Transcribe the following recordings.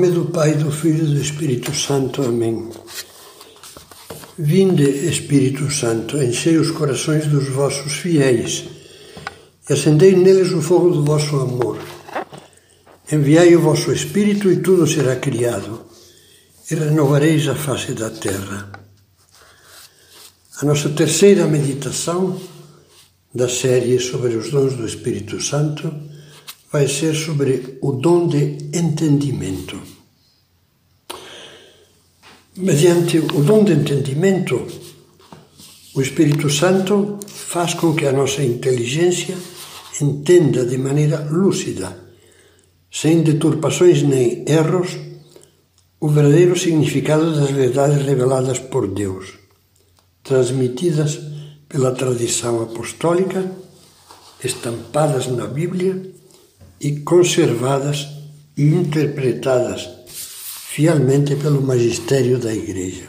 nome do Pai, do Filho e do Espírito Santo. Amém. Vinde, Espírito Santo, enchei os corações dos vossos fiéis e acendei neles o fogo do vosso amor. Enviai o vosso Espírito e tudo será criado, e renovareis a face da terra. A nossa terceira meditação da série sobre os dons do Espírito Santo vai ser sobre o dom de entendimento. Mediante o dom de entendimento, o Espírito Santo faz com que a nossa inteligência entenda de maneira lúcida, sem deturpações nem erros, o verdadeiro significado das verdades reveladas por Deus, transmitidas pela tradição apostólica, estampadas na Bíblia e conservadas e interpretadas fielmente pelo magistério da Igreja.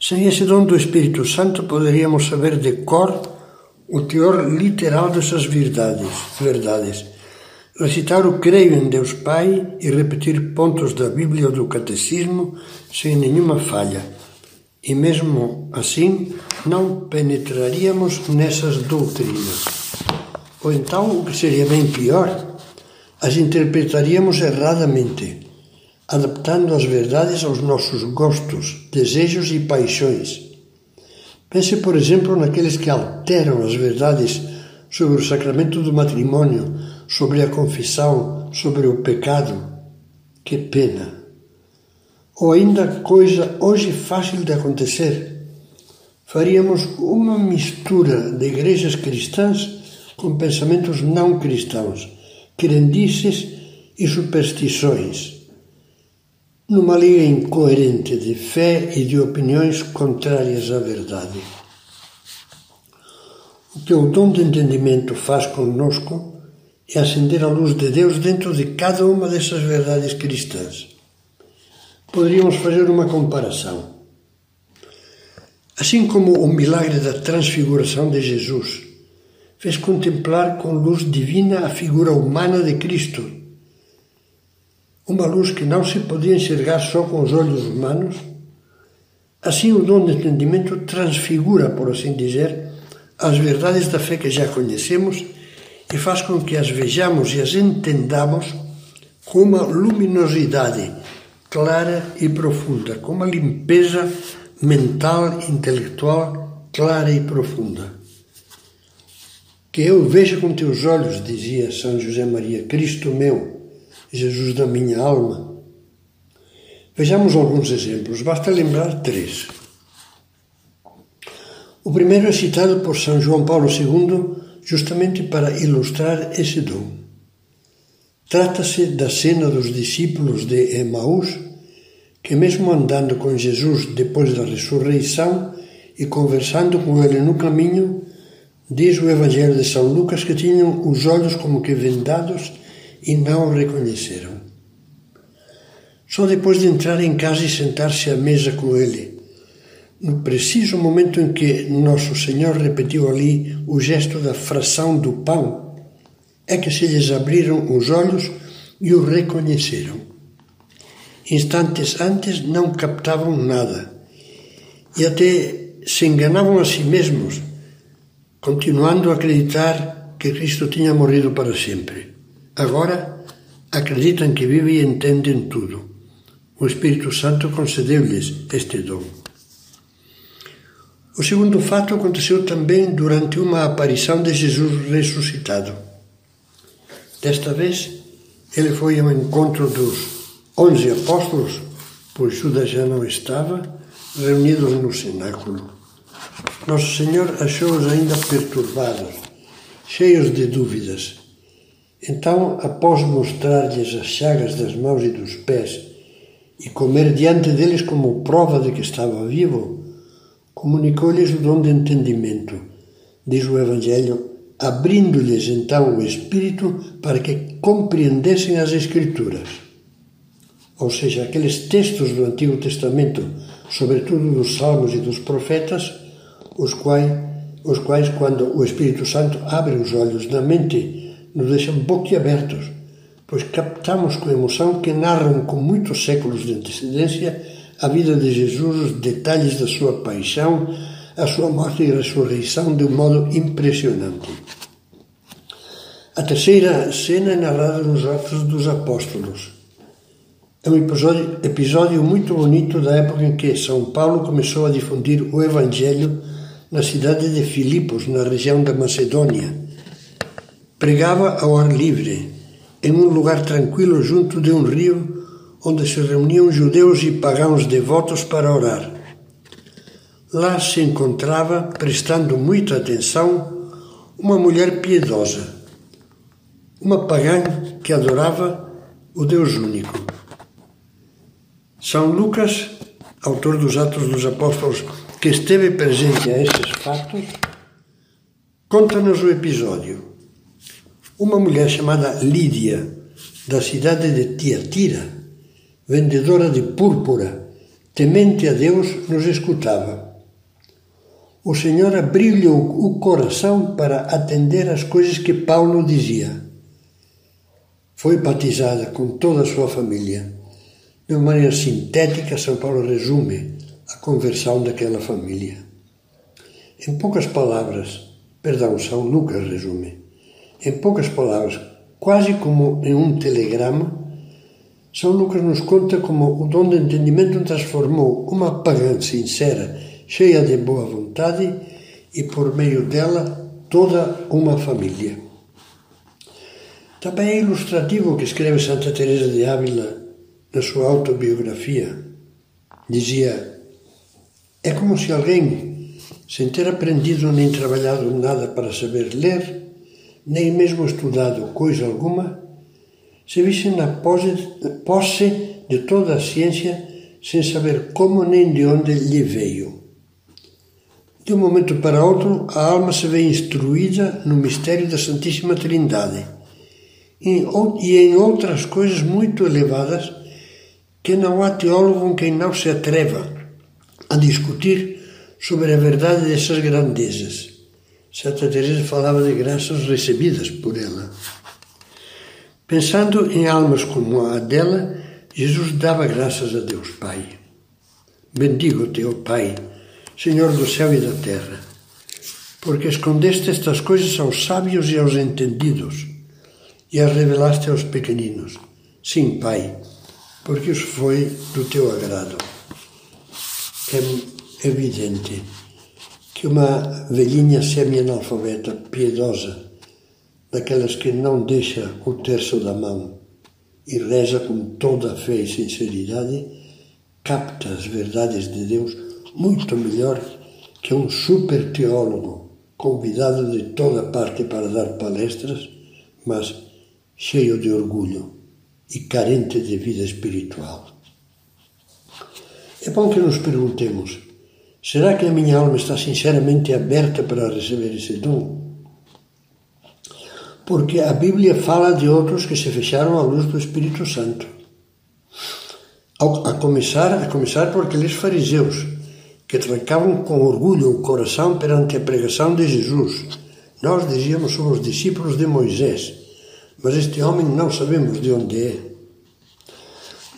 Sem esse dom do Espírito Santo, poderíamos saber de cor o teor literal dessas verdades, verdades, recitar o creio em Deus Pai e repetir pontos da Bíblia ou do Catecismo sem nenhuma falha. E mesmo assim, não penetraríamos nessas doutrinas. Ou então, o que seria bem pior, as interpretaríamos erradamente, adaptando as verdades aos nossos gostos, desejos e paixões. Pense, por exemplo, naqueles que alteram as verdades sobre o sacramento do matrimônio, sobre a confissão, sobre o pecado. Que pena! Ou ainda coisa hoje fácil de acontecer. Faríamos uma mistura de igrejas cristãs com pensamentos não cristãos, crendices e superstições, numa liga incoerente de fé e de opiniões contrárias à verdade. O que o dom de entendimento faz conosco é acender a luz de Deus dentro de cada uma dessas verdades cristãs. Poderíamos fazer uma comparação. Assim como o milagre da transfiguração de Jesus fez contemplar com luz divina a figura humana de Cristo. Uma luz que não se podia enxergar só com os olhos humanos. Assim, o dom de entendimento transfigura, por assim dizer, as verdades da fé que já conhecemos e faz com que as vejamos e as entendamos com uma luminosidade clara e profunda, com uma limpeza mental, intelectual clara e profunda. Que eu veja com teus olhos, dizia São José Maria, Cristo meu, Jesus da minha alma. Vejamos alguns exemplos, basta lembrar três. O primeiro é citado por São João Paulo II justamente para ilustrar esse dom. Trata-se da cena dos discípulos de Emaús, que, mesmo andando com Jesus depois da ressurreição e conversando com ele no caminho, Diz o Evangelho de São Lucas que tinham os olhos como que vendados e não o reconheceram. Só depois de entrar em casa e sentar-se à mesa com ele, no preciso momento em que Nosso Senhor repetiu ali o gesto da fração do pão, é que se lhes abriram os olhos e o reconheceram. Instantes antes não captavam nada e até se enganavam a si mesmos continuando a acreditar que Cristo tinha morrido para sempre. Agora acreditam que vive e entendem tudo. O Espírito Santo concedeu-lhes este dom. O segundo fato aconteceu também durante uma aparição de Jesus ressuscitado. Desta vez, ele foi ao encontro dos onze apóstolos, pois Judas já não estava, reunidos no cenáculo. Nosso Senhor achou-os ainda perturbados, cheios de dúvidas. Então, após mostrar-lhes as chagas das mãos e dos pés e comer diante deles como prova de que estava vivo, comunicou-lhes o dom de entendimento, diz o Evangelho, abrindo-lhes então o Espírito para que compreendessem as Escrituras. Ou seja, aqueles textos do Antigo Testamento, sobretudo dos Salmos e dos Profetas, os quais, os quais, quando o Espírito Santo abre os olhos da mente, nos deixam boquiabertos, pois captamos com emoção que narram com muitos séculos de antecedência a vida de Jesus, os detalhes da sua paixão, a sua morte e ressurreição de um modo impressionante. A terceira cena é narrada nos Atos dos Apóstolos. É um episódio, episódio muito bonito da época em que São Paulo começou a difundir o Evangelho na cidade de Filipos, na região da Macedônia. Pregava ao ar livre, em um lugar tranquilo junto de um rio onde se reuniam judeus e pagãos devotos para orar. Lá se encontrava, prestando muita atenção, uma mulher piedosa, uma pagã que adorava o Deus único. São Lucas, autor dos Atos dos Apóstolos, que esteve presente a estes fatos, conta-nos o episódio. Uma mulher chamada Lídia, da cidade de Tiatira, vendedora de púrpura, temente a Deus, nos escutava. O Senhor abriu-lhe o coração para atender às coisas que Paulo dizia. Foi batizada com toda a sua família. De uma maneira sintética, São Paulo resume a conversão daquela família. Em poucas palavras, perdão, São Lucas resume. Em poucas palavras, quase como em um telegrama, São Lucas nos conta como o dom de entendimento transformou uma pagã sincera, cheia de boa vontade, e por meio dela toda uma família. Também é ilustrativo o que escreve Santa Teresa de Ávila na sua autobiografia. Dizia: É como se alguém, sem ter aprendido nem trabalhado nada para saber ler, nem mesmo estudado coisa alguma, se visse na posse de toda a ciência sem saber como nem de onde lhe veio. De um momento para outro, a alma se vê instruída no mistério da Santíssima Trindade e em outras coisas muito elevadas que não há teólogo com quem não se atreva a discutir sobre a verdade dessas grandezas. Santa Teresa falava de graças recebidas por ela. Pensando em almas como a dela, Jesus dava graças a Deus Pai. Bendigo-te, Pai, Senhor do céu e da terra, porque escondeste estas coisas aos sábios e aos entendidos e as revelaste aos pequeninos. Sim, Pai, porque isso foi do teu agrado. É evidente que uma velhinha semi-analfabeta, piedosa, daquelas que não deixa o terço da mão e reza com toda a fé e sinceridade, capta as verdades de Deus muito melhor que um super teólogo convidado de toda parte para dar palestras, mas cheio de orgulho e carente de vida espiritual. É bom que nos perguntemos Será que a minha alma está sinceramente aberta para receber esse dom? Porque a Bíblia fala de outros que se fecharam à luz do Espírito Santo. A começar, a começar por aqueles fariseus que trancavam com orgulho o coração perante a pregação de Jesus. Nós dizíamos somos discípulos de Moisés, mas este homem não sabemos de onde é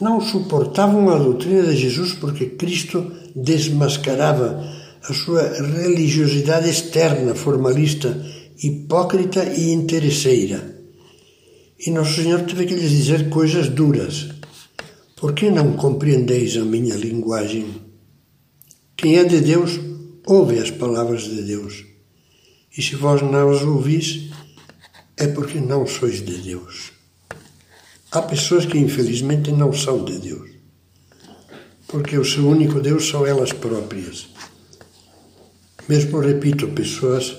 não suportavam a doutrina de Jesus porque Cristo desmascarava a sua religiosidade externa, formalista, hipócrita e interesseira. E Nosso Senhor teve que lhes dizer coisas duras. Por que não compreendeis a minha linguagem? Quem é de Deus, ouve as palavras de Deus. E se vós não as ouvis, é porque não sois de Deus. Há pessoas que infelizmente não são de Deus, porque o seu único Deus são elas próprias. Mesmo repito, pessoas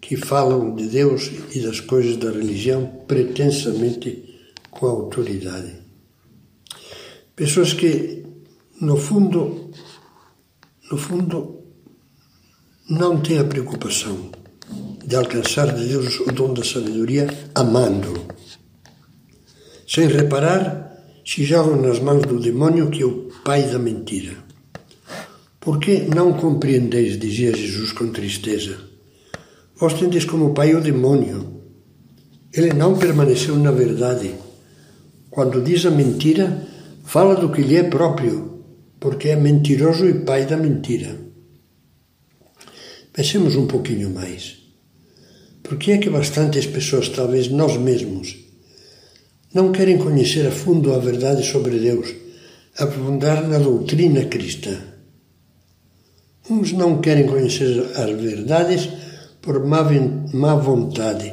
que falam de Deus e das coisas da religião pretensamente com autoridade. Pessoas que, no fundo, no fundo, não têm a preocupação de alcançar de Deus o dom da sabedoria amando-o sem reparar se jogam nas mãos do demônio que é o pai da mentira. Por que não compreendeis, dizia Jesus com tristeza? Vós tendes como pai o demônio. Ele não permaneceu na verdade, quando diz a mentira, fala do que lhe é próprio, porque é mentiroso e pai da mentira. Pensemos um pouquinho mais. Por que é que bastantes pessoas, talvez nós mesmos, não querem conhecer a fundo a verdade sobre Deus, aprofundar na doutrina cristã? Uns não querem conhecer as verdades por má, má vontade,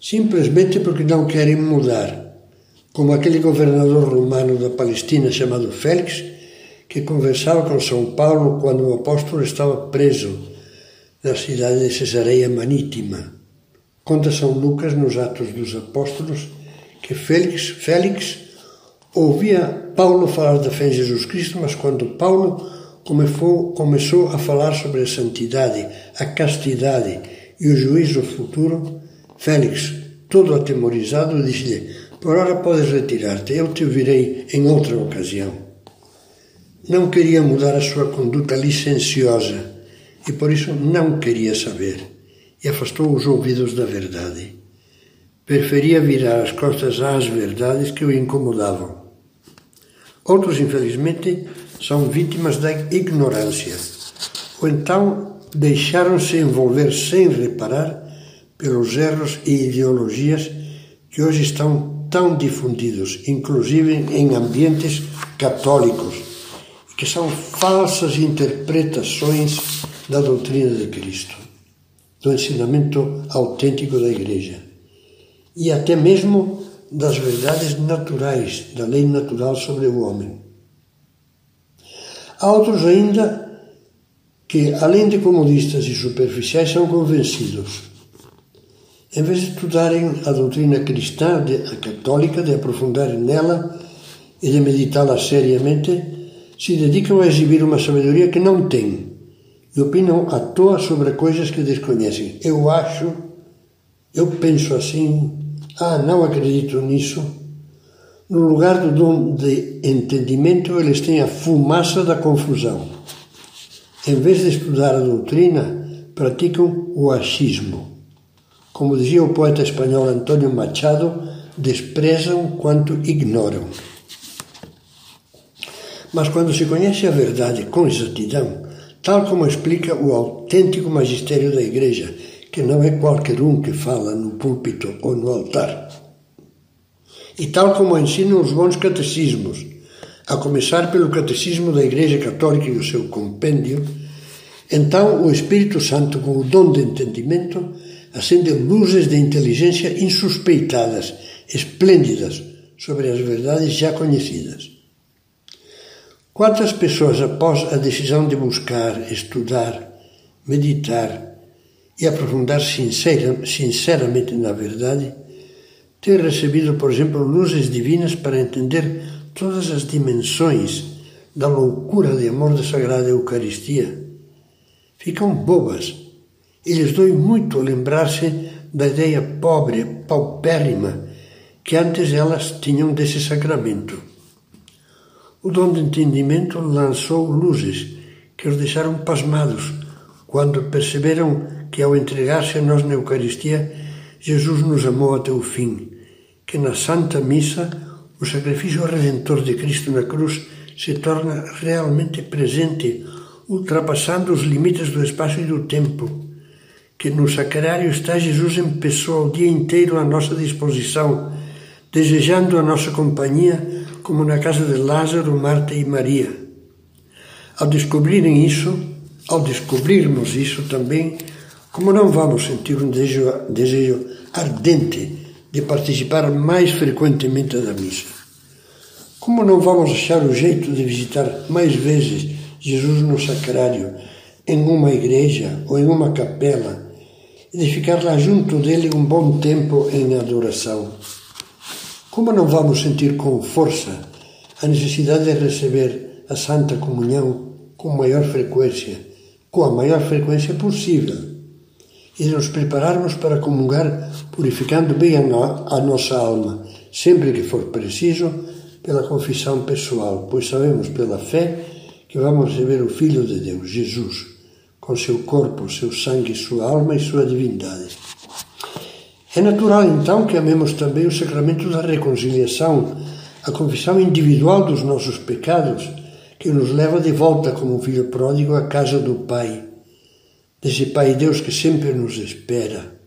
simplesmente porque não querem mudar como aquele governador romano da Palestina chamado Félix, que conversava com São Paulo quando o apóstolo estava preso na cidade de Cesareia Marítima. Conta São Lucas nos Atos dos Apóstolos que Félix, Félix ouvia Paulo falar da fé em Jesus Cristo, mas quando Paulo começou, começou a falar sobre a santidade, a castidade e o juízo futuro, Félix, todo atemorizado, disse-lhe: por ora podes retirar-te, eu te virei em outra ocasião. Não queria mudar a sua conduta licenciosa e por isso não queria saber e afastou os ouvidos da verdade. Preferia virar as costas às verdades que o incomodavam. Outros, infelizmente, são vítimas da ignorância, ou então deixaram-se envolver sem reparar pelos erros e ideologias que hoje estão tão difundidos, inclusive em ambientes católicos, que são falsas interpretações da doutrina de Cristo, do ensinamento autêntico da Igreja e até mesmo das verdades naturais, da lei natural sobre o homem. Há outros ainda que, além de comodistas e superficiais, são convencidos em vez de estudarem a doutrina cristã, a católica, de aprofundarem nela e de meditá-la seriamente, se dedicam a exibir uma sabedoria que não têm e opinam à toa sobre coisas que desconhecem. Eu acho, eu penso assim, ah, não acredito nisso. No lugar do dom de entendimento, eles têm a fumaça da confusão. Em vez de estudar a doutrina, praticam o achismo como dizia o poeta espanhol António Machado, desprezam quanto ignoram. Mas quando se conhece a verdade com exatidão, tal como explica o autêntico magistério da Igreja, que não é qualquer um que fala no púlpito ou no altar, e tal como ensinam os bons catecismos, a começar pelo Catecismo da Igreja Católica e o seu compêndio, então o Espírito Santo, com o dom de entendimento, acende luzes de inteligência insuspeitadas, esplêndidas, sobre as verdades já conhecidas. Quantas pessoas, após a decisão de buscar, estudar, meditar e aprofundar sincera, sinceramente na verdade, têm recebido, por exemplo, luzes divinas para entender todas as dimensões da loucura de amor da Sagrada Eucaristia? Ficam bobas e lhes dói muito lembrar-se da ideia pobre, paupérrima, que antes elas tinham desse sacramento. O dom de entendimento lançou luzes que os deixaram pasmados quando perceberam que, ao entregar-se a nós na Eucaristia, Jesus nos amou até o fim, que na Santa Missa o sacrifício redentor de Cristo na cruz se torna realmente presente, ultrapassando os limites do espaço e do tempo que no sacrário está Jesus em pessoa o dia inteiro à nossa disposição, desejando a nossa companhia, como na casa de Lázaro, Marta e Maria. Ao descobrirem isso, ao descobrirmos isso também, como não vamos sentir um desejo, desejo ardente de participar mais frequentemente da missa? Como não vamos achar o jeito de visitar mais vezes Jesus no sacrário, em uma igreja ou em uma capela, e de ficar lá junto dele um bom tempo em adoração. Como não vamos sentir com força a necessidade de receber a Santa Comunhão com maior frequência, com a maior frequência possível, e de nos prepararmos para comungar purificando bem a, no, a nossa alma, sempre que for preciso, pela confissão pessoal, pois sabemos pela fé que vamos receber o Filho de Deus, Jesus com seu corpo, seu sangue, sua alma e sua divindade. É natural, então, que amemos também o sacramento da reconciliação, a confissão individual dos nossos pecados, que nos leva de volta como filho pródigo à casa do Pai, desse Pai Deus que sempre nos espera,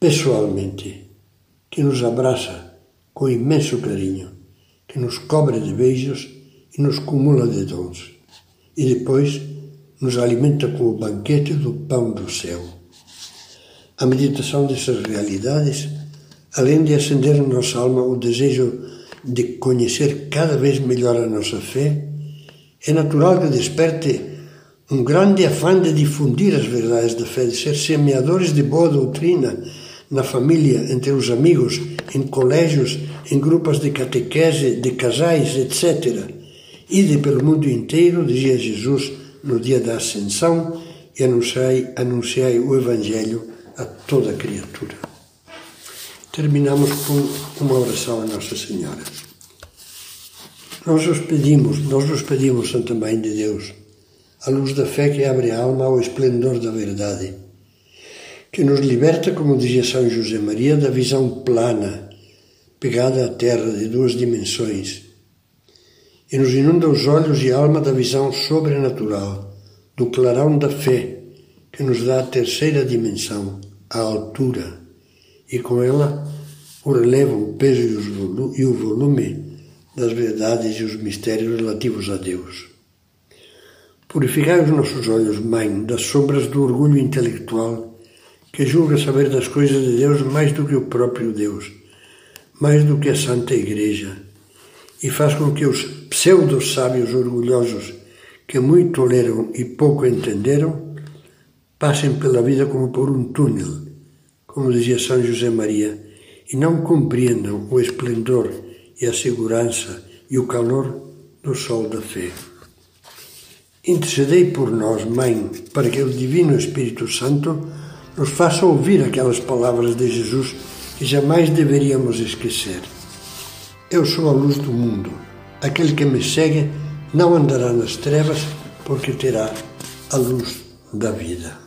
pessoalmente, que nos abraça com imenso carinho, que nos cobre de beijos e nos cumula de dons, e depois nos alimenta com o banquete do pão do céu. A meditação dessas realidades, além de acender em nossa alma o desejo de conhecer cada vez melhor a nossa fé, é natural que desperte um grande afã de difundir as verdades da fé, de ser semeadores de boa doutrina na família, entre os amigos, em colégios, em grupos de catequese, de casais, etc. Ide pelo mundo inteiro, dizia Jesus no dia da Ascensão, e anunciai, anunciai o Evangelho a toda criatura. Terminamos com uma oração a Nossa Senhora. Nós os pedimos, nós os pedimos, Santa Mãe de Deus, a luz da fé que abre a alma ao esplendor da verdade, que nos liberta, como dizia São José Maria, da visão plana, pegada à terra de duas dimensões, e nos inunda os olhos e a alma da visão sobrenatural, do clarão da fé, que nos dá a terceira dimensão, a altura e com ela o relevo, o peso e o volume das verdades e os mistérios relativos a Deus. Purificai os nossos olhos, Mãe, das sombras do orgulho intelectual que julga saber das coisas de Deus mais do que o próprio Deus, mais do que a Santa Igreja, e faz com que os pseudo-sábios orgulhosos que muito toleram e pouco entenderam passem pela vida como por um túnel como dizia São José Maria, e não compreendam o esplendor e a segurança e o calor do sol da fé. Intercedei por nós, Mãe, para que o Divino Espírito Santo nos faça ouvir aquelas palavras de Jesus que jamais deveríamos esquecer. Eu sou a luz do mundo. Aquele que me segue não andará nas trevas, porque terá a luz da vida.